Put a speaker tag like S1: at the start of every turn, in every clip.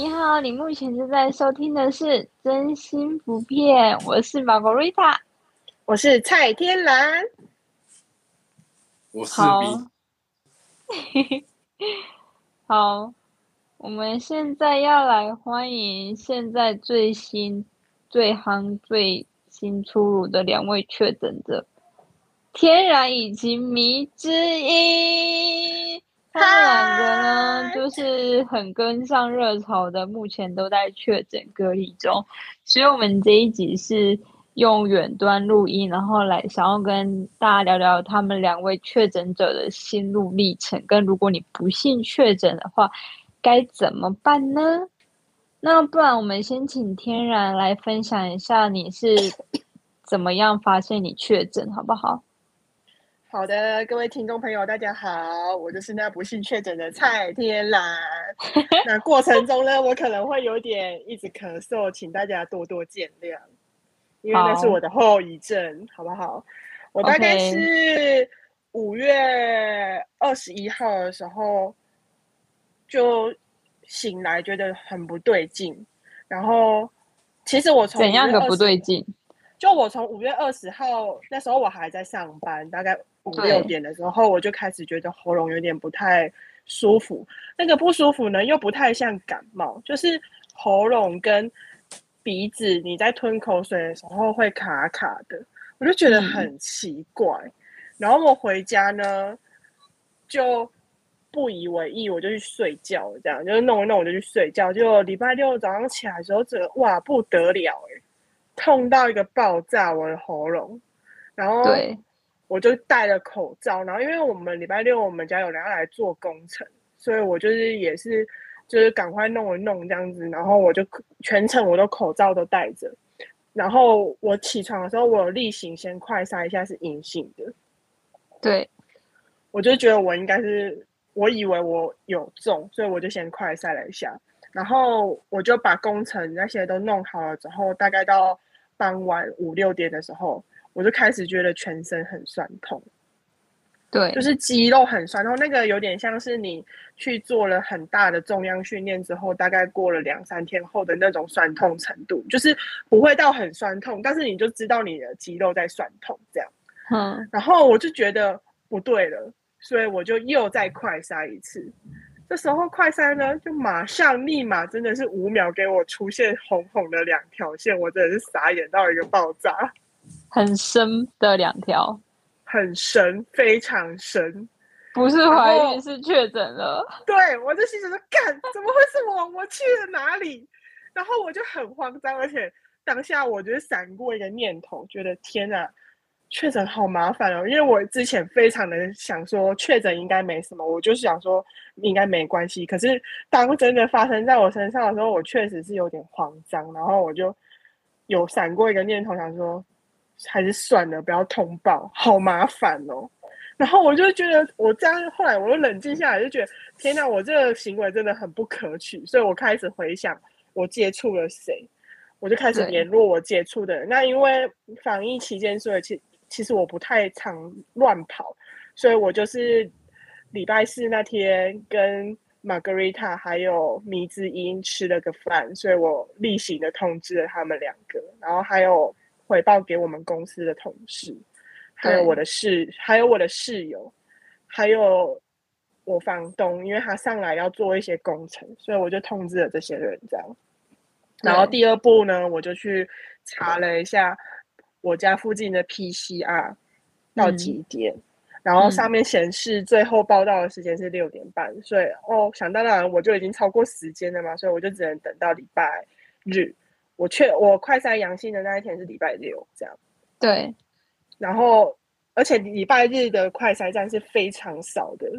S1: 你好，你目前正在收听的是《真心不骗》，我是玛格丽塔，
S2: 我是蔡天蓝，
S3: 我是
S1: 好。
S3: B，
S1: 好，我们现在要来欢迎现在最新、最夯、最新出炉的两位确诊者，天然以及迷之音。他们两个呢，就是很跟上热潮的，目前都在确诊隔离中，所以我们这一集是用远端录音，然后来想要跟大家聊聊他们两位确诊者的心路历程，跟如果你不幸确诊的话，该怎么办呢？那不然我们先请天然来分享一下你是怎么样发现你确诊，好不好？
S2: 好的，各位听众朋友，大家好，我就是那不幸确诊的蔡天蓝。那过程中呢，我可能会有点一直咳嗽，请大家多多见谅，因为那是我的后遗症，好不好？我大概是五月二十一号的时候就醒来，觉得很不对劲，然后其实我从5月
S1: 怎样的不对劲？
S2: 就我从五月二十号那时候我还在上班，大概五六点的时候，我就开始觉得喉咙有点不太舒服。那个不舒服呢，又不太像感冒，就是喉咙跟鼻子，你在吞口水的时候会卡卡的，我就觉得
S1: 嗯
S2: 很奇怪。然后我回家呢，就不以为意，我就去睡觉，这样就是弄一弄我就去睡觉。就礼拜六早上起来的时候，这个哇不得了哎、痛到一个爆炸，我的喉咙。然后
S1: 对，
S2: 我就戴了口罩，然后因为我们礼拜六我们家有人要来做工程，所以我就是也是就是赶快弄一弄这样子，然后我就全程我都口罩都戴着。然后我起床的时候，我有例行先快筛一下是阴性的，
S1: 对，
S2: 我就觉得我应该是，我以为我有中，所以我就先快筛了一下，然后我就把工程那些都弄好了之后，大概到傍晚五六点的时候，我就开始觉得全身很酸痛，
S1: 对，
S2: 就是肌肉很酸痛，那个有点像是你去做了很大的重量训练之后，大概过了两三天后的那种酸痛程度，就是不会到很酸痛，但是你就知道你的肌肉在酸痛这样。
S1: 嗯，
S2: 然后我就觉得不对了，所以我就又再快筛一次。这时候快筛呢，就马上立马真的是五秒给我出现红红的两条线，我真的是傻眼到一个爆炸，
S1: 很深的两条，
S2: 很深，非常深。
S1: 不是怀孕是确诊了。
S2: 对我就心想说，干，怎么会是我？我去了哪里？然后我就很慌张，而且当下我就是闪过一个念头，觉得天哪，确诊好麻烦哦。因为我之前非常的想说确诊应该没什么，我就是想说应该没关系。可是当真的发生在我身上的时候，我确实是有点慌张，然后我就有闪过一个念头，想说还是算了，不要通报，好麻烦哦。然后我就觉得，我这样后来我又冷静下来，就觉得天哪，我这个行为真的很不可取，所以我开始回想我接触了谁，我就开始
S1: 对
S2: 联络我接触的人。那因为防疫期间，所以其其实我不太常乱跑，所以我就是礼拜四那天跟 Margarita 还有迷之音吃了个饭，所以我例行的通知了他们两个，然后还有回报给我们公司的同事。还有我的室，还有我的室友，还有我房东，因为他上来要做一些工程，所以我就通知了这些人这样。然后第二步呢，我就去查了一下我家附近的 PCR 到
S1: 嗯
S2: 几点，然后
S1: 嗯
S2: 上面显示最后报道的时间是六点半，所以哦，想当然我就已经超过时间了嘛，所以我就只能等到礼拜日。我确我快筛阳性的那一天是礼拜六，这样。
S1: 对，
S2: 然后而且礼拜日的快筛站是非常少的，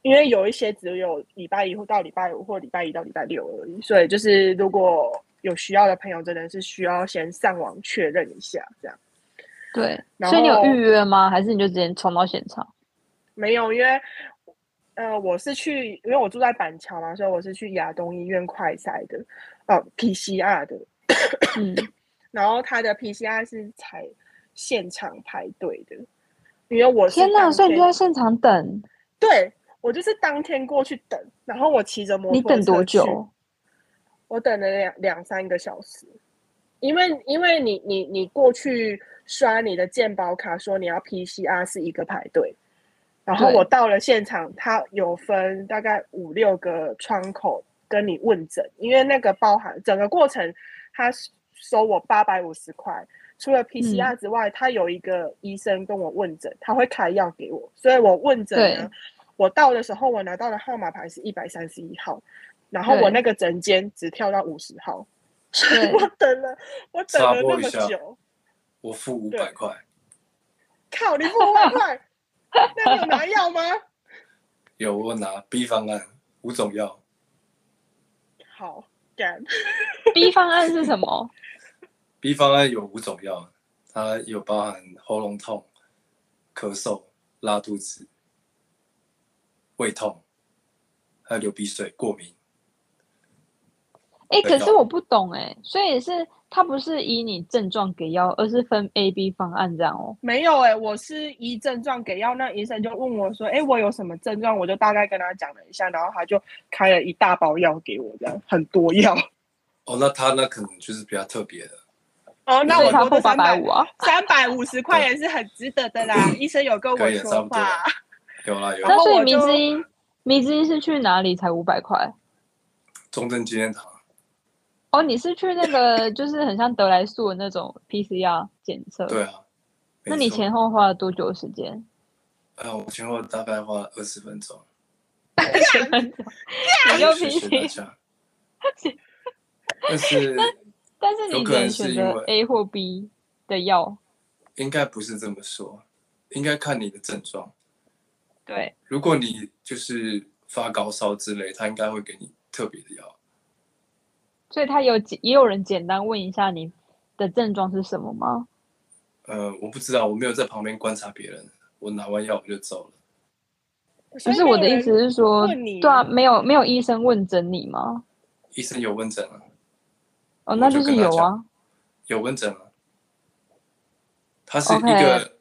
S2: 因为有一些只有礼拜一或到礼拜五或礼拜一到礼拜六而已，所以就是如果有需要的朋友，真的是需要先上网确认一下，这样
S1: 对，所以你有预约吗？还是你就直接冲到现场？
S2: 没有，因为呃我是去，因为我住在板桥嘛，所以我是去亚东医院快筛的，呃 PCR 的，
S1: 嗯，
S2: 然后他的 PCR 是采现场排队的，因为我是
S1: 天哪！
S2: 当
S1: 所以你就在现场等，
S2: 对我就是当天过去等，然后我骑着摩托车
S1: 你等多？久？
S2: 我等了两两三个小时，因为因为你你你过去刷你的健保卡，说你要 PCR 是一个排队，然后我到了现场，他有分大概五六个窗口跟你问诊，因为那个包含整个过程，他收我八百五十块。除了 PCR 之外，他有一个医生跟我问诊，他会开药给我，所以我问诊我到的时候，我拿到的号码牌是一百三十一号，然后我那个诊间只跳到五十号，所以我等了，我等了那么久，
S3: 我付五
S2: 对
S3: 百块，
S2: 靠，你付五百块，那你有拿药吗？
S3: 有我拿 B 方案五种药，
S2: 好，干，
S1: B 方案是什么
S3: ？B 方案有五种药，它有包含喉咙痛、咳嗽、拉肚子、胃痛，还有流鼻水、过敏。
S1: 哎、可是我不懂哎、所以是它不是以你症状给药，而是分 A、B 方案这样哦。
S2: 没有哎、我是依症状给药，那医生就问我说，哎、我有什么症状？我就大概跟他讲了一下，然后他就开了一大包药给我，这样很多药。
S3: 哦，那他那可能就是比较特别的。
S2: 哦，那我
S1: 它付八
S2: 多的三百
S1: 百五啊。
S2: 三百五十块也是很值得的啦。医生有跟我说话，
S3: 有啦有
S2: 然
S1: 那所以迷
S2: 后我就
S1: 之音，迷之音是去哪里才五百块？
S3: 中正纪念堂，
S1: 哦，你是去那个就是很像德来素的那种 PCR 检测。
S3: 对。啊。
S1: 那你前后花了多久的时间？
S3: 呃，我前后大概花了二十分钟，二
S1: 十分钟。你就
S3: 谢
S1: 平行，
S3: 谢大家。但是
S1: 但是你
S3: 有可能
S1: 选择 A 或 B 的药。
S3: 应该不是这么说，应该看你的症状。
S1: 对，
S3: 如果你就是发高烧之类，他应该会给你特别的药。
S1: 所以他有也有人简单问一下你的症状是什么吗？
S3: 呃，我不知道，我没有在旁边观察别人，我拿完药我就走了。
S1: 不是我的意思是说，对啊，没有没有医生问诊你吗？
S3: 医生有问诊啊，
S1: 哦，那就是有啊。
S3: 有问诊啊。他是一个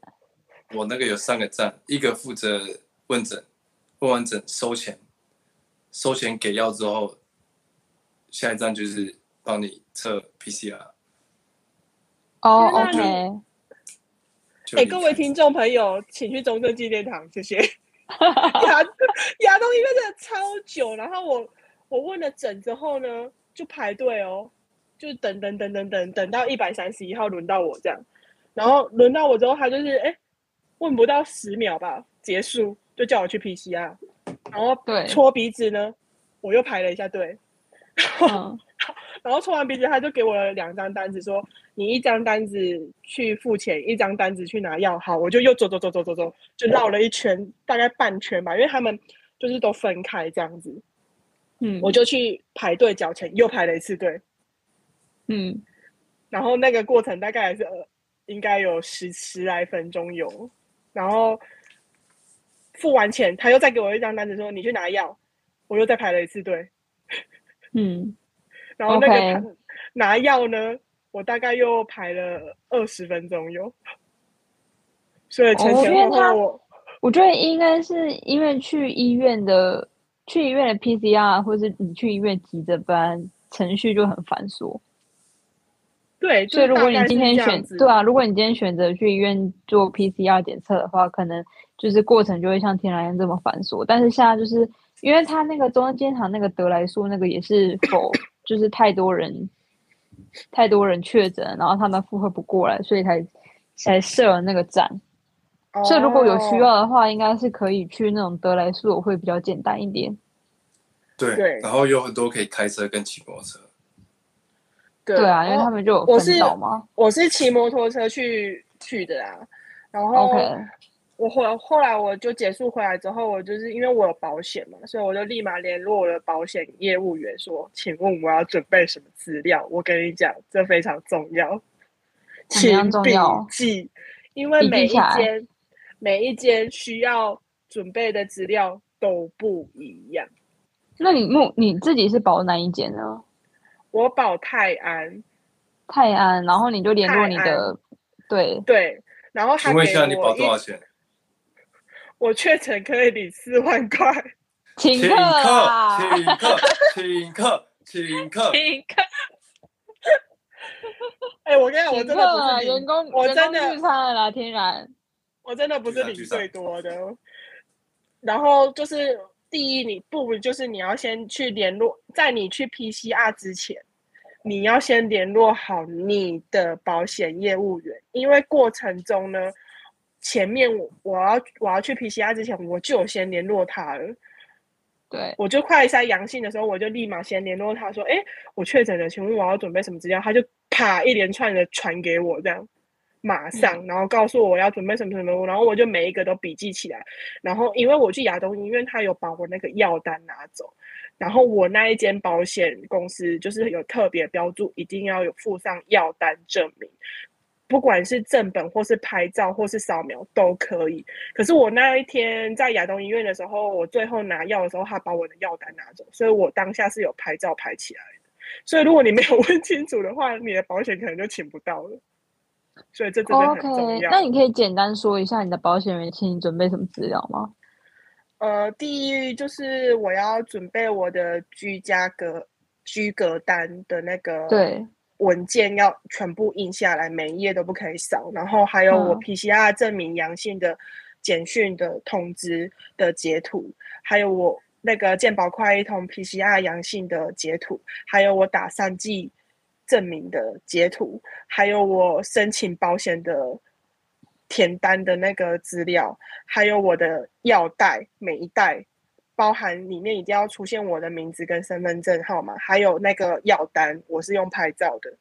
S3: 我那个有三个站，一个负责问诊，问完诊收钱，收钱给药之后，下一站就是帮你测 PCR。
S1: 哦，OK，
S2: 哎、
S3: 就离开
S2: 各位听众朋友，请去中正纪念堂，谢谢。牙牙东医院真的超久，然后我我问了诊之后呢，就排队哦，就等等等等等等到一百三十一号轮到我这样，然后轮到我之后，他就是哎、问不到十秒吧，结束就叫我去 PCR，然后
S1: 对
S2: 搓鼻子呢，我又排了一下队，
S1: 嗯，
S2: 然后抽完鼻子，他就给我了两张单子，说你一张单子去付钱，一张单子去拿药。好，我就又走走走走走走，就绕了一圈，大概半圈吧，因为他们就是都分开这样子。
S1: 嗯，
S2: 我就去排队缴钱，又排了一次队，
S1: 嗯，
S2: 然后那个过程大概还是呃，应该有十十来分钟有，然后付完钱，他又再给我一张单子说你去拿药，我又再排了一次队。
S1: 嗯，
S2: 然后那个拿药呢，我大概又排了二十分钟有，所以前
S1: 哦
S2: 前
S1: 因为他
S2: 后后我
S1: 我觉得应该是因为去医院的去医院的 PCR，或是你去医院急诊班程序就很繁琐，
S2: 对，
S1: 所以如果你今天选对啊，如果你今天选择去医院做 PCR 检测的话，可能就是过程就会像天然一样这么繁琐。但是现在就是因为他那个中央监堂那个德莱素那个也是否就是太多人太多人确诊，然后他们负荷不过来，所以才才设了那个站。所以如果有需
S2: 哦
S1: 要的话，应该是可以去那种德莱素，会比较简单一点。
S3: 对，
S2: 对
S3: 然后有很多可以开车跟骑摩托车。
S2: 对
S1: 对啊，因为
S2: 哦
S1: 他们就有
S2: 我是。我是骑摩托车去去的啊，然后我后后来我就结束回来之后，我就是因为我有保险嘛，所以我就立马联络我的保险业务员说：“请问我要准备什么资料？”我跟你讲，这非常重要，请笔记，因为每一间每一间需要准备的资料都不一样。
S1: 那你目你自己是保哪一间呢？
S2: 我保泰安，
S1: 泰安，然后你就联络你的，对，
S2: 对，然后他给
S3: 请问一下，你保多少钱？
S2: 我确诊可以领四万块。
S1: 请客
S3: 请客，
S1: 啊！
S3: 请客，请客，请客。
S1: 请客，
S2: 哎、我跟你讲，我真的！不是领，
S1: 员工
S2: 我真的
S1: 聚餐了啦，天然。
S2: 我真的不是领最多的。然后就是第一，你不如就是你要先去联络，在你去 PCR 之前，你要先联络好你的保险业务员，因为过程中呢，前面我我要我要去 PCR 之前，我就有先联络他了。
S1: 对，
S2: 我就快筛阳性的时候，我就立马先联络他说：“哎，我确诊了，请问我要准备什么资料？”他就啪一连串的传给我，这样马上，然后告诉我要准备什么什么，然后我就每一个都笔记起来。然后因为我去亚东医院，他有把我那个药单拿走，然后我那一间保险公司就是有特别标注，一定要有附上药单证明。不管是正本或是拍照或是扫描都可以，可是我那一天在亚东医院的时候，我最后拿药的时候，他把我的药单拿走，所以我当下是有拍照拍起来的。所以如果你没有 问清楚的话，你的保险可能就请不到了。所以这真的很重要。
S1: 那你可以简单说一下你的保险员请你准备什么资料吗？
S2: 呃，第一就是我要准备我的居家隔居隔单的那个
S1: 对，
S2: 文件要全部印下来，每一页都不可以少。然后还有我
S1: 嗯
S2: PCR 证明阳性的简讯的通知的截图，还有我那个健保快一通 PCR 阳性的截图，还有我打三剂证明的截图，还有我申请保险的填单的那个资料，还有我的药袋每一袋。包含里面一定要出现我的名字跟身份证号码，还有那个药单，我是用拍照的，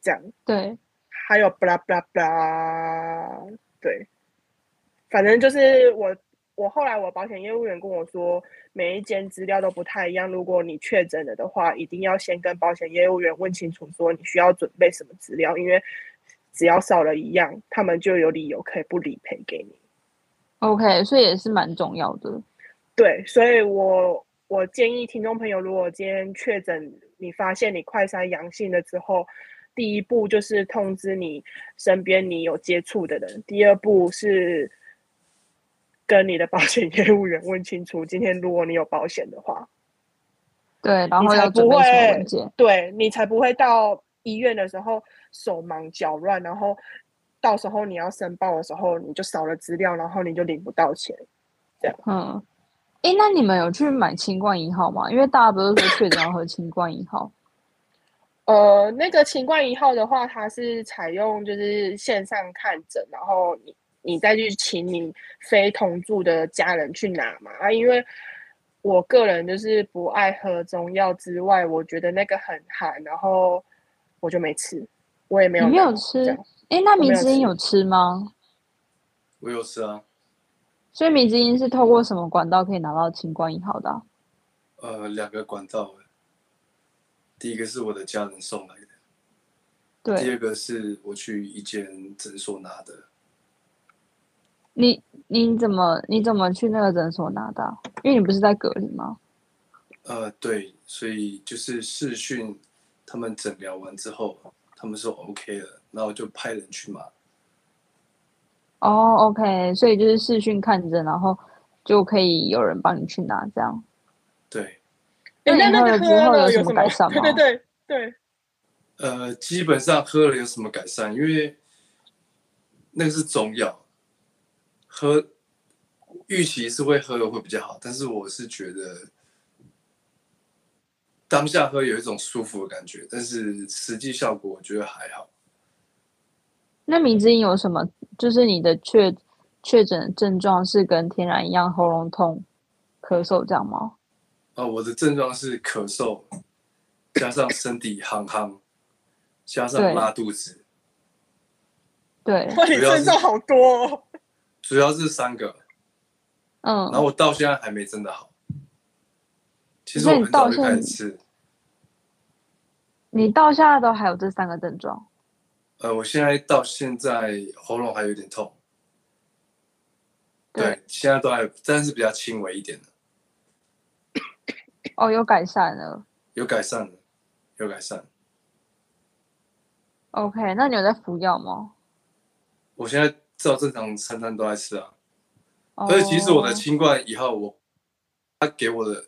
S2: 这样，
S1: 对，
S2: 还有 blah blah blah，对，反正就是我，我后来我保险业务员跟我说，每一间资料都不太一样，如果你确诊了的话，一定要先跟保险业务员问清楚，说你需要准备什么资料，因为只要少了一样，他们就有理由可以不理赔给你。
S1: OK，所以也是蛮重要的。
S2: 对，所以我我建议听众朋友，如果今天确诊，你发现你快筛阳性了之后，第一步就是通知你身边你有接触的人，第二步是跟你的保险业务员问清楚，今天如果你有保险的话，
S1: 对，然后
S2: 才不
S1: 要准备什么
S2: 会
S1: 文件？
S2: 对你才不会到医院的时候手忙脚乱，然后到时候你要申报的时候你就少了资料，然后你就领不到钱。
S1: 嗯，诶，那你们有去买清冠一号吗？因为大家不是说确诊要喝清冠一号？
S2: 呃，那个清冠一号的话，它是采用就是线上看诊，然后你你再去请你非同住的家人去拿嘛。啊，因为我个人就是不爱喝中药之外，我觉得那个很寒，然后我就没吃，我也没有
S1: 你没有吃
S2: 这样？
S1: 诶，那迷
S2: 我没有吃
S1: 之音有吃吗？
S3: 我有吃啊，
S1: 所以米之音是透过什么管道可以拿到清冠一号的啊、
S3: 呃，两个管道，第一个是我的家人送来的，
S1: 对第
S3: 二个是我去一间诊所拿的。
S1: 你，你怎么你怎么去那个诊所拿的？因为你不是在隔离吗？
S3: 呃，对，所以就是视讯，他们诊疗完之后，他们说 OK 了，然后就派人去拿。
S1: 哦，OK，所以就是视讯看诊，然后就可以有人帮你去拿，这样。
S3: 对，
S1: 喝了之后有什么
S2: 了有什么
S1: 改善吗
S2: 对对对对，
S3: 呃，基本上喝了有什么改善？因为那个是中药，喝预期是会喝了会比较好，但是我是觉得当下喝有一种舒服的感觉，但是实际效果我觉得还好。
S1: 那米之音有什么？就是你的确确诊症状是跟天然一样，喉咙痛、咳嗽这样吗？
S3: 啊，我的症状是咳嗽，加上身体夯夯，加上拉肚子，
S1: 对，
S2: 哇，你症状好多哦。
S3: 主要是三个。
S1: 嗯
S3: 然，后我到现在还没真的好。其实
S1: 你
S3: 我很早就
S1: 到现
S3: 开始吃，
S1: 你到现在都还有这三个症状。
S3: 呃，我现在到现在喉咙还有点痛，对，现在都还，但是比较轻微一点的，
S1: 哦，有改善了。
S3: 有改善了，有改善。
S1: OK，那你有在服药吗？
S3: 我现在照正常餐餐都在吃啊，
S1: 哦
S3: 而且其实我的清冠以后，我他给我的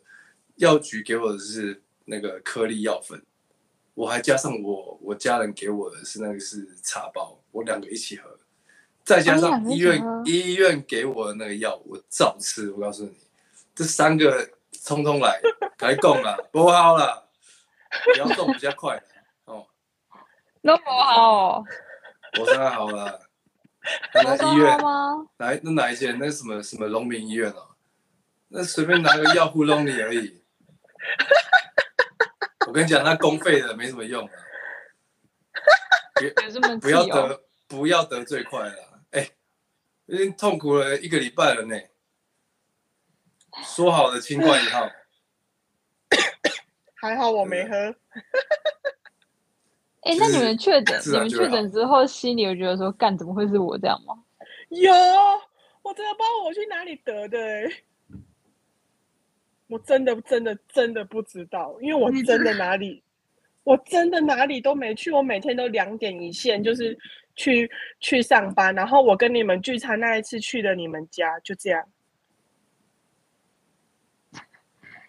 S3: 药局给我的是那个颗粒药粉，我还加上我我家人给我的是那个是茶包，我两个一起喝，再加上医院、医院给我的那个药，我照吃。我告诉你，这三个通通来，来供了，不好了，你要动比较快哦。
S1: 那么好哦，
S3: 我现在好了，那医院
S1: 好吗？
S3: 哪那哪一间？那什么什么农民医院哦，那随便拿个药糊弄你而已。我跟你讲，那公费的没什么用 不要？得不要得最快了，哎、已经痛苦了一个礼拜了呢。说好的清冠一号，
S2: 还好我没喝。
S1: 哎、
S3: 就是
S1: 那你们确诊，你们确诊之后，心里有觉得说，干怎么会是我这样吗？
S2: 有，我真的不知道我去哪里得的、欸，我真的真的真的不知道，因为我真的哪里，我真的哪里都没去，我每天都两点一线，就是去去上班，然后我跟你们聚餐那一次去了你们家，就这样。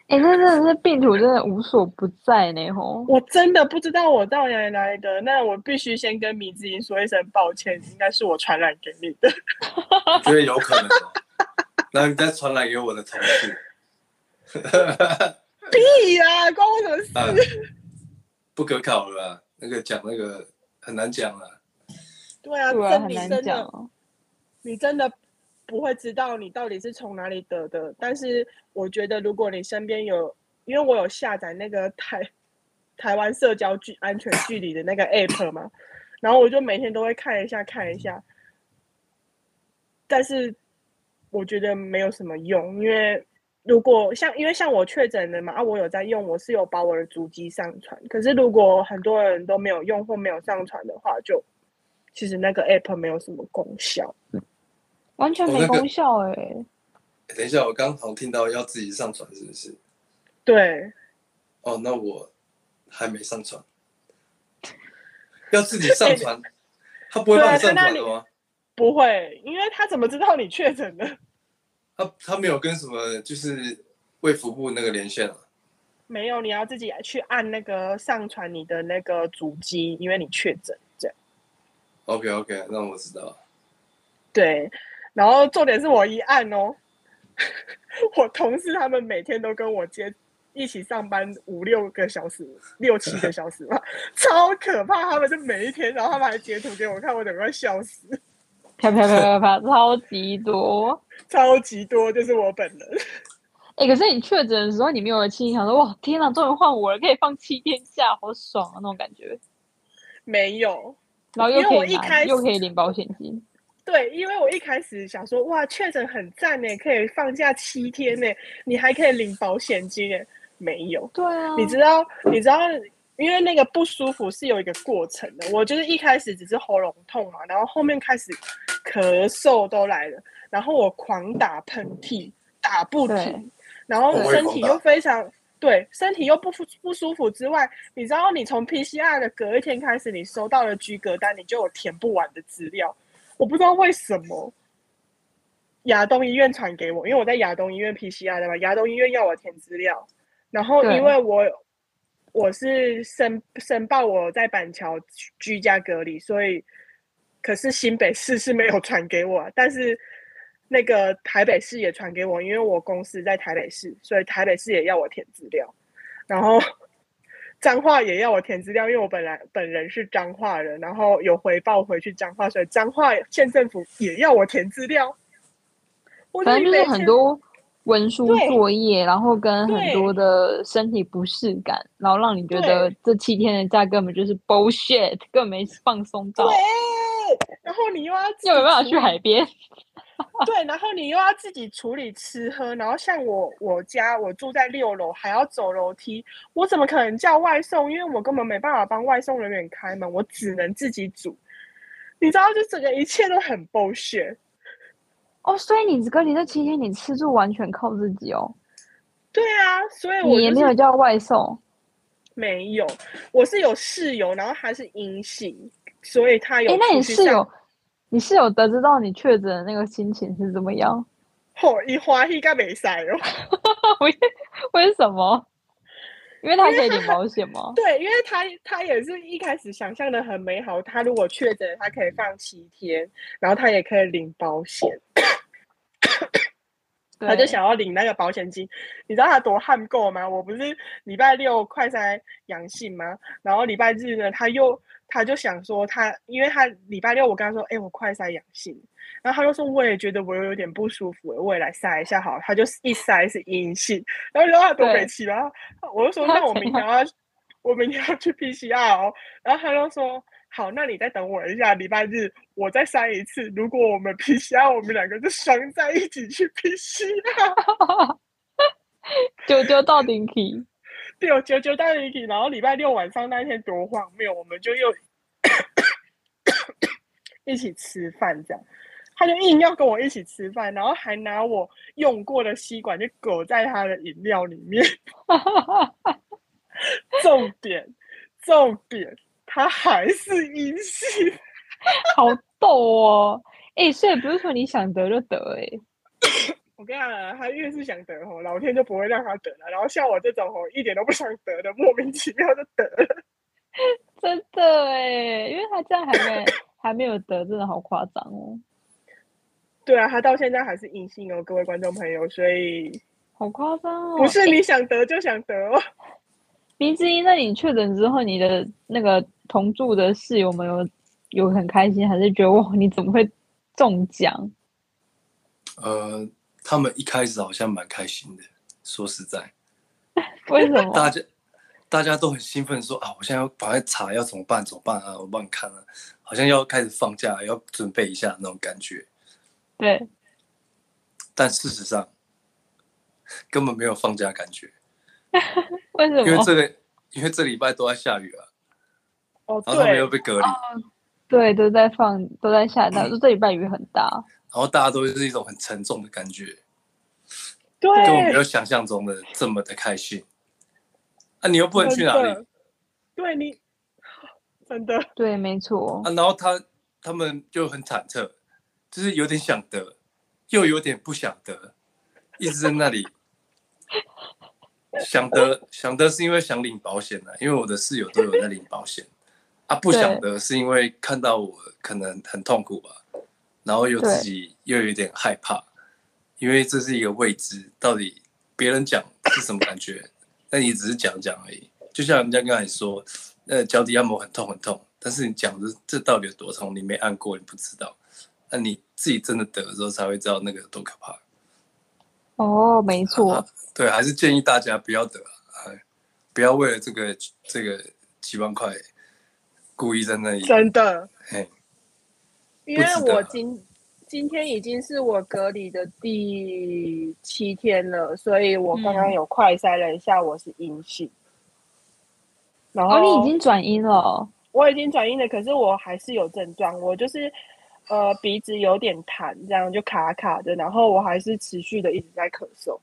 S1: 哎、那真的是病毒真的无所不在呢，吼。
S2: 我真的不知道我到哪里来的，那我必须先跟米子英说一声抱歉，应该是我传染给你的。
S3: 我觉得有可能哦。然后你再传染给我的同事，
S2: 屁呀、关我什么事？
S3: 啊，不可考了啊，那个讲那个很难讲啊。
S2: 对啊，真
S1: 很难
S2: 你真的。你真的不会知道你到底是从哪里得的。但是我觉得，如果你身边有，因为我有下载那个台 台湾社交距安全距离的那个 app 嘛，然后我就每天都会看一下看一下，但是我觉得没有什么用，因为。如果像因为像我确诊了嘛，啊，我有在用，我是有把我的主机上传。可是如果很多人都没有用或没有上传的话，就其实那个 app 没有什么功效。
S1: 完全没功效哎、
S3: 欸等一下，我刚好听到要自己上传，是不是？
S2: 对，
S3: 哦，那我还没上传，要自己上传，他不会帮你上传的吗？
S2: 不会，因为他怎么知道你确诊的？
S3: 他他没有跟什么就是卫福部那个连线啊？
S2: 没有，你要自己去按那个上传你的那个主机，因为你确诊这样。
S3: OK OK，那我知道。
S2: 对，然后重点是我一按哦，我同事他们每天都跟我接一起上班五六个小时、六七个小时吧，超可怕。他们就每一天，然后他们还截图给我看，我整个快笑死，
S1: 啪啪啪啪啪，超级多。
S2: 超级多，就是我本人。
S1: 哎、可是你确诊的时候，你没有心里想说，哇，天哪，终于换我了，可以放七天假，好爽啊，那种感觉。
S2: 没有，
S1: 然后又
S2: 因为我
S1: 可以拿，
S2: 一开始
S1: 又可以领保险金。
S2: 对，因为我一开始想说，哇，确诊很赞呢，可以放假七天呢，你还可以领保险金呢。没有，
S1: 对啊，
S2: 你知道，你知道，因为那个不舒服是有一个过程的。我就是一开始只是喉咙痛嘛，然后后面开始咳嗽都来了，然后我狂打喷嚏，打不停，然后身体又非常对，身体又不舒不舒服之外，你知道，你从 PCR 的隔一天开始，你收到了居隔单，你就有填不完的资料。我不知道为什么亚东医院传给我，因为我在亚东医院 PCR 的嘛，亚东医院要我填资料，然后因为我我是申申报我在板桥居居家隔离，所以可是新北市是没有传给我，但是那个台北市也传给我，因为我公司在台北市，所以台北市也要我填资料，然后 彰化也要我填资料，因为我本来本人是彰化人，然后有回报回去彰化，所以彰化县政府也要我填资料。
S1: 反正就是很多文书作业，然后跟很多的身体不适感，然后让你觉得这七天的假根本就是 bullshit，根本没放松到，
S2: 对，然后你又要自己
S1: 又没办法去海边。
S2: 对，然后你又要自己处理吃喝，然后像我我家我住在六楼，还要走楼梯，我怎么可能叫外送？因为我根本没办法帮外送人员开门，我只能自己煮。你知道，就整个一切都很 bullshit。
S1: 哦，所以你隔离这七天，你吃住完全靠自己哦，
S2: 对啊，所以我
S1: 你也
S2: 就是
S1: 没有叫外送。
S2: 没有，我是有室友，然后他是阴性，所以他有
S1: 哎，那你室友，你室友得知到你确诊的那个心情是怎么样？
S2: 吼，一花一该没塞哦。
S1: 为 为什么？因因为他可以领保险吗？
S2: 对，因为他他也是一开始想象的很美好，他如果确诊，他可以放七天，然后他也可以领保险，他就想要领那个保险金。你知道他多悍够吗？我不是礼拜六快筛阳性吗？然后礼拜日呢，他又他就想说他，因为他礼拜六我跟他说，哎、我快筛阳性，然后他就说我也觉得我有点不舒服，我也来筛一下好了，他就一筛是阴性，然后你知道他多
S1: 对
S2: 北气吗？我就说那我明天要我明天要去 PCR 哦，然后他就说好，那你再等我一下，礼拜日我再筛一次。如果我们 PCR，我们两个就双在一起去 PCR，
S1: 就就到顶体，
S2: 对，九九到一起。然后礼拜六晚上那一天多荒谬，我们就又 一起吃饭这样。他就硬要跟我一起吃饭，然后还拿我用过的吸管就裹在他的饮料里面。重点，重点，他还是阴性。
S1: 好逗哦！哎、所以不是说你想得就得哎、
S2: 我跟你讲啊，他越是想得吼，老天就不会让他得了。然后像我这种吼，一点都不想得的，莫名其妙就得了。
S1: 真的哎，因为他这样还没还没有得，真的好夸张哦，
S2: 对啊，他到现在还是阴性哦，各位观众朋友，所以
S1: 好夸张哦！
S2: 不是你想得就想得哦。
S1: 林志英，那你确诊之后，你的那个同住的室友们有有很开心，还是觉得哇，你怎么会中奖？
S3: 呃，他们一开始好像蛮开心的，说实在，
S1: 为什么？
S3: 大家大家都很兴奋说啊，我现在要赶快查要怎么办，怎么办啊？我帮你看啊，好像要开始放假，要准备一下那种感觉。
S1: 对，
S3: 但事实上根本没有放假感觉，
S1: 为什么？
S3: 因为这个因为这礼拜都在下雨啊，
S2: 哦，
S3: 然后他们又，被隔离，
S1: 对，都在放，都在下大，就这礼拜雨很大。
S3: 然后大家都是一种很沉重的感觉，对根本没，有想象中的这么的开心。啊，你又不能去哪里？
S2: 对你，真的，
S1: 对，没错
S3: 啊？，然后他他们就很忐忑，就是有点想得，又有点不想得，一直在那里想得想得是因为想领保险的、因为我的室友都有在领保险啊，不想得是因为看到我可能很痛苦吧，然后又自己又有点害怕，因为这是一个未知，到底别人讲是什么感觉，那你只是讲讲而已，就像人家刚才说，呃，脚底按摩很痛很痛，但是你讲的这到底有多痛，你没按过，你不知道，那你自己真的得的时候才会知道那个有多可怕。
S1: 哦，没。错，
S3: 对，还是建议大家不要得不要为了这个这个几万块，故意在那里，
S2: 真的，
S3: 嘿，
S2: 因为我今今天已经是我隔离的第七天了，所以我刚刚
S1: 嗯
S2: 有快筛了一下，我是阴性。然后
S1: 哦，你已经转阴了哦，
S2: 我已经转阴了，可是我还是有症状，我就是呃鼻子有点痰，这样就卡卡的，然后我还是持续的一直在咳嗽，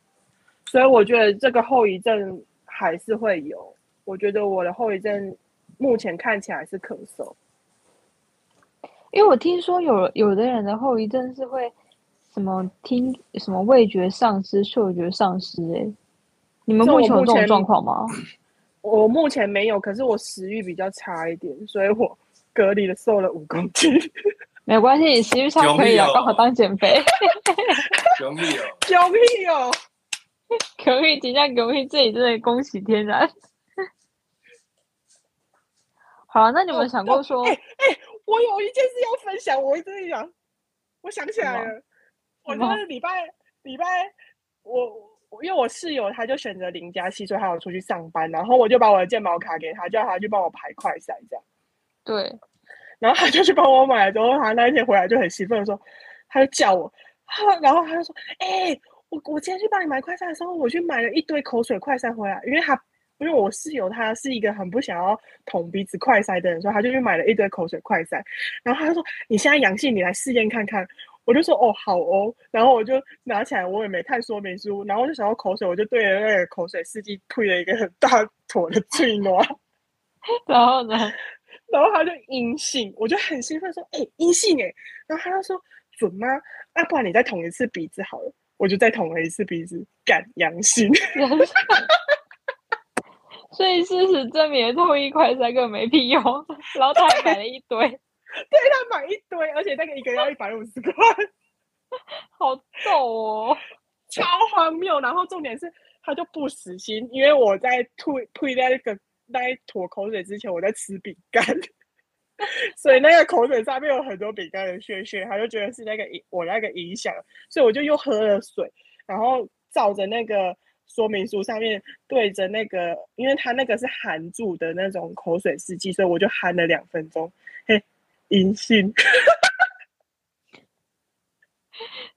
S2: 所以我觉得这个后遗症还是会有。我觉得我的后遗症目前看起来是咳嗽，
S1: 因为我听说有有的人的后遗症是会什么听什么味觉丧失、嗅觉丧失，哎，你们目前有这种状况吗？
S2: 我目前没有，可是我食欲比较差一点，所以我隔离了瘦了五公斤，
S1: 没关系，你食欲
S3: 差
S1: 可以啊，刚好当减肥，
S3: 容易哦。
S2: 救命哦！
S1: 可以，尽量可以，这里真的恭喜天然。好啊，那你有没有想过说，
S2: 哎哎、我有一件事要分享，我一直在讲，我想起来了，我
S1: 什么
S2: 就是礼拜礼拜我我因为我室友他就选择零加七，所以他要出去上班，然后我就把我的健保卡给他，叫他去帮我排快筛这样，
S1: 对，
S2: 然后他就去帮我买了之后，他那一天回来就很兴奋的说，他就叫我，他然后他就说，哎、我我今天去帮你买快筛的时候，我去买了一堆口水快筛回来，因为他因为我室友他是一个很不想要捅鼻子快塞的人，所以他就去买了一堆口水快塞，然后他就说你现在阳性，你来试验看看。我就说哦好哦，然后我就拿起来，我也没看说明书，然后我就想要口水，我就对着那个口水试剂吐了一个很大坨的醉挪，
S1: 然后呢？
S2: 然后他就阴性，我就很兴奋说：“哎、阴性哎！”然后他就说：“准吗？那、不然你再捅一次鼻子好了。”我就再捅了一次鼻子，干阳性。
S1: 所以事实证明，唾液快筛根本没屁用，然后他还买了一堆，对
S2: 他买一堆，而且那个一个要一百五十块，
S1: 好逗哦，
S2: 超荒谬。然后重点是他就不死心，因为我在吐吐在那个那一坨口水之前，我在吃饼干，所以那个口水上面有很多饼干的屑屑，他就觉得是那个影我那个影响，所以我就又喝了水，然后照着那个。说明书上面对着那个，因为它那个是含住的那种口水试剂，所以我就含了两分钟，嘿，阴性，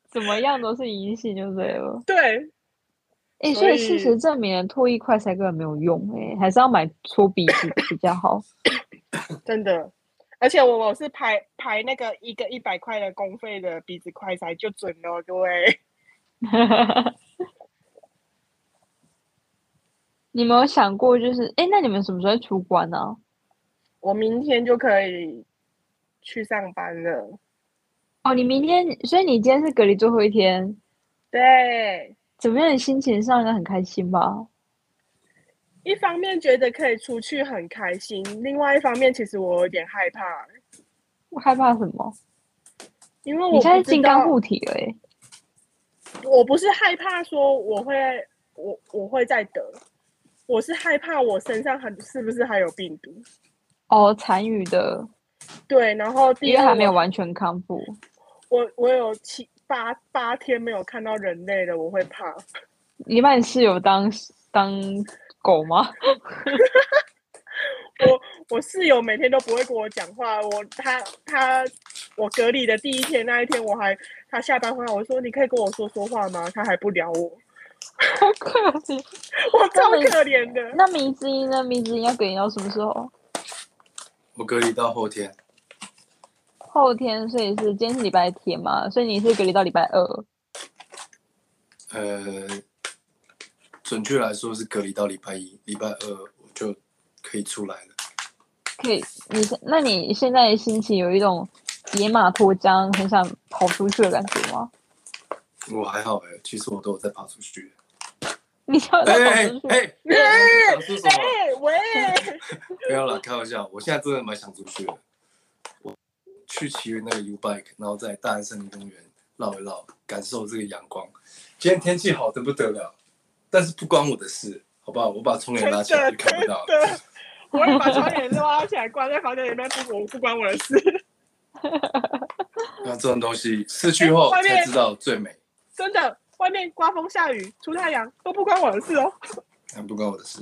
S1: 怎么样都是阴性就对了。
S2: 对，
S1: 哎，所以事实证明，脱一块才根本没有用，哎，还是要买搓鼻子 比较好。
S2: 真的，而且我我是排排那个一个一百块的公费的鼻子快筛就准了，各位。
S1: 你没有想过，就是哎，那你们什么时候出关呢？
S2: 我明天就可以去上班了。
S1: 哦，你明天，所以你今天是隔离最后一天。
S2: 对，
S1: 怎么样？你心情上应该很开心吧？
S2: 一方面觉得可以出去很开心，另外一方面其实我有点害怕。
S1: 我害怕什么？
S2: 因为我
S1: 你现在金刚护体了。
S2: 我不是害怕说我会，我我会再得。我是害怕我身上很是不是还有病毒？
S1: 哦，残余的。
S2: 对，然后
S1: 因为还没有完全康复。
S2: 我我有七八八天没有看到人类了，我会怕。
S1: 你把你室友当当狗吗？
S2: 我我室友每天都不会跟我讲话。我他他我隔离的第一天那一天，我还他下班回来，我说你可以跟我说说话吗？他还不聊我。
S1: 好可怜，
S2: 我超可怜的。
S1: 那迷之音呢？迷之音要隔离到什么时候？
S3: 我隔离到后天。
S1: 后天，所以是今天是礼拜天嘛？所以你是隔离到礼拜二。
S3: 呃，准确来说是隔离到礼拜一，礼拜二我就可以出来了。
S1: 可以，你那你现在心情有一种野马脱缰，很想跑出去的感觉吗？
S3: 我还好哎，其实我都有在跑出去。
S1: 你想出去？哎
S2: 哎，
S3: 想说什么？
S2: 喂，
S3: 不要了，开玩笑。我现在真的蛮想出去的。我去骑那个 U bike，然后在大安森林公园绕一绕，感受这个阳光。今天天气好的不得了，但是不关我的事，好不好？我把窗帘拉起来就看不到了。
S2: 我会把窗帘拉起来，关在房间里面，不不关我的事。
S3: 那这种东西失去后才知道最美。
S2: 真的，外面刮风下雨、出太阳都不关我的事哦。
S3: 不关我的事。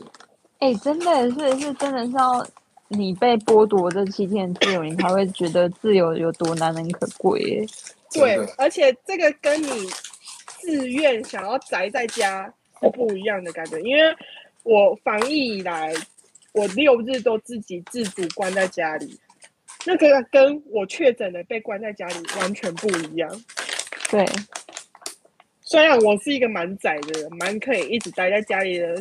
S1: 哎，真的是是真的是要你被剥夺这七天自由，你才会觉得自由有多难能可贵耶。
S2: 对，而且这个跟你自愿想要宅在家是不一样的感觉。因为我防疫以来，我六日都自己自主关在家里，那个跟我确诊的被关在家里完全不一样。
S1: 对。
S2: 虽然我是一个蛮宅的人，蛮可以一直待在家里的，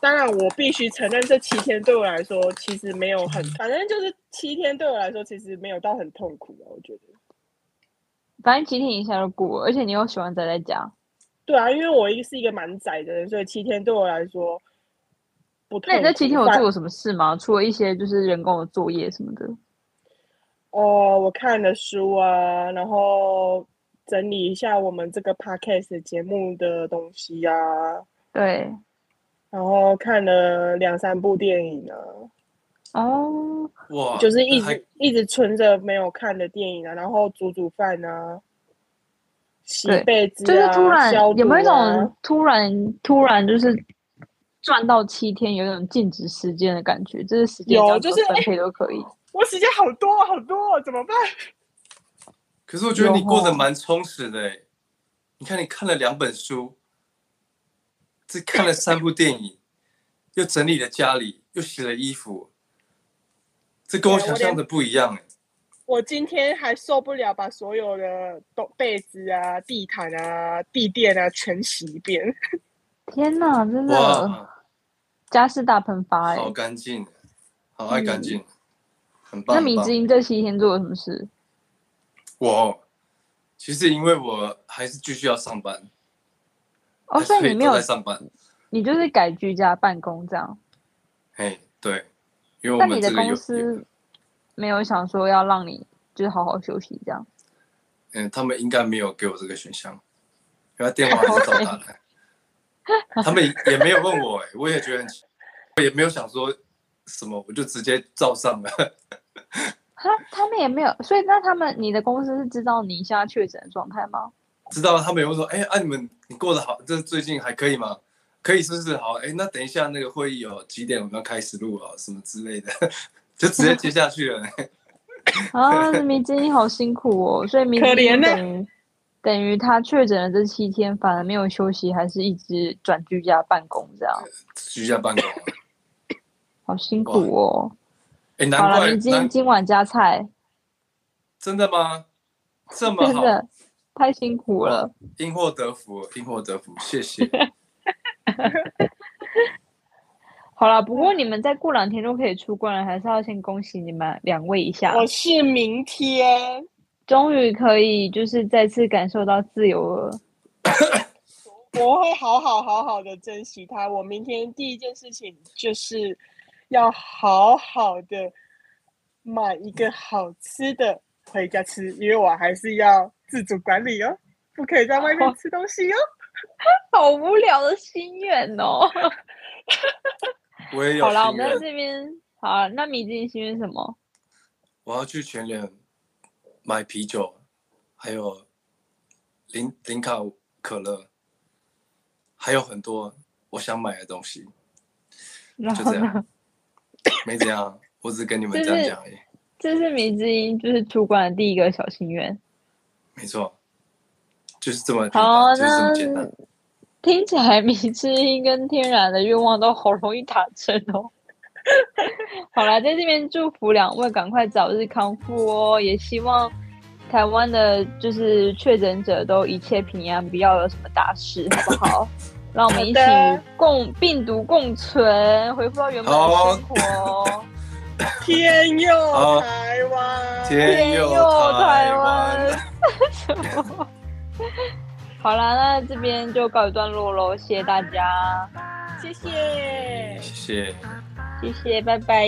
S2: 当然我必须承认，这七天对我来说其实没有很，反正就是七天对我来说其实没有到很痛苦的，我觉得。
S1: 反正七天一下就过，而且你又喜欢宅在家。
S2: 对啊，因为我一是一个蛮宅的人，所以七天对我来说不。
S1: 那你这七天有做过什么事吗？除了一些就是人工的作业什么的。
S2: 哦，我看的书啊，然后。整理一下我们这个 podcast 节目的东西呀，
S1: 对，
S2: 然后看了两三部电影啊，
S1: 哦，
S3: 哇，
S2: 就是一直一直存着没有看的电影啊，然后煮煮饭啊，洗被子啊，
S1: 就是突然有没有一种突然突然就是赚到七天，有一种静止时间的感觉，就是时间
S2: 有就是
S1: 分配都可以，
S2: 我时间好多好多，怎么办？
S3: 可是我觉得你过得蛮充实的哎，你看你看了两本书，这看了三部电影，又整理了家里，又洗了衣服，这跟我想象的不一样哎。
S2: 我今天还受不了，把所有的都被子啊、地毯啊、地垫啊全洗一遍。
S1: 天哪，真的家事大喷发哎！
S3: 好干净，好爱干净，很棒。
S1: 那米之音这七天做了什么事？
S3: 我其实因为我还是继续要上班，
S1: 哦，所以你没有
S3: 在上班，
S1: 你就是改居家办公这样。
S3: 哎，对，因为我们这个
S1: 公司没有想说要让你就是好好休息这样？
S3: 嗯，他们应该没有给我这个选项，因为他电话还是照打来。他们也没有问我、哎，我也觉得很奇，我也没有想说什么，我就直接照上了。
S1: 他他们也没有，所以那他们你的公司是知道你现在确诊的状态吗？
S3: 知道他们也会说，哎、啊，你们你过得好，这最近还可以吗？可以，是不是？好，哎、那等一下那个会议有，几点我们要开始录啊，什么之类的，就直接接下去了、
S1: 啊，明晶你好辛苦哦，所以迷之音
S2: 可怜呢
S1: 等于等于他确诊了这七天，反而没有休息，还是一直转居家办公这样，
S3: 居家办公啊。
S1: 好辛苦哦。
S3: 哎、
S1: 好了，
S3: 难怪，
S1: 迷之
S3: 难
S1: 音今晚加菜，
S3: 真的吗？这么好，
S1: 真的太辛苦了。
S3: 因祸得福，因祸得福，谢谢。
S1: 好了，不过你们再过两天就可以出关了，还是要先恭喜你们两位一下，
S2: 我是明天，
S1: 终于可以就是再次感受到自由了。
S2: 我会好好好好的珍惜它。我明天第一件事情就是要好好的买一个好吃的回家吃，因为我还是要自主管理哦，不可以在外面吃东西哦。
S1: 好无聊的心愿哦。
S3: 我也 有
S1: 好了，我
S3: 心
S1: 们在，这边好啊。那迷之音心愿什么？
S3: 我要去全联买啤酒，还有零零卡可乐，还有很多我想买的东西，
S1: 然后呢
S3: 就这样？没怎样，我只是跟你们
S1: 就是
S3: 这样讲而已。
S1: 这是迷之音就是出关的第一个小心愿。
S3: 没错，就是这么
S1: 好，
S3: 就是这
S1: 那
S3: 么简单。
S1: 听起来迷之音跟天然的愿望都好容易达成哦。好啦，在这边祝福两位赶快早日康复哦，也希望台湾的就是确诊者都一切平安，不要有什么大事，好不好？让我们一起共病毒共存，恢复到原本的
S3: 好
S1: 生活哦。
S2: 天佑台湾！
S3: 天佑台湾。
S1: 什么？好啦，那这边就告一段落喽，谢谢大家，
S2: 谢谢。
S3: 谢谢。
S1: 谢谢，拜拜。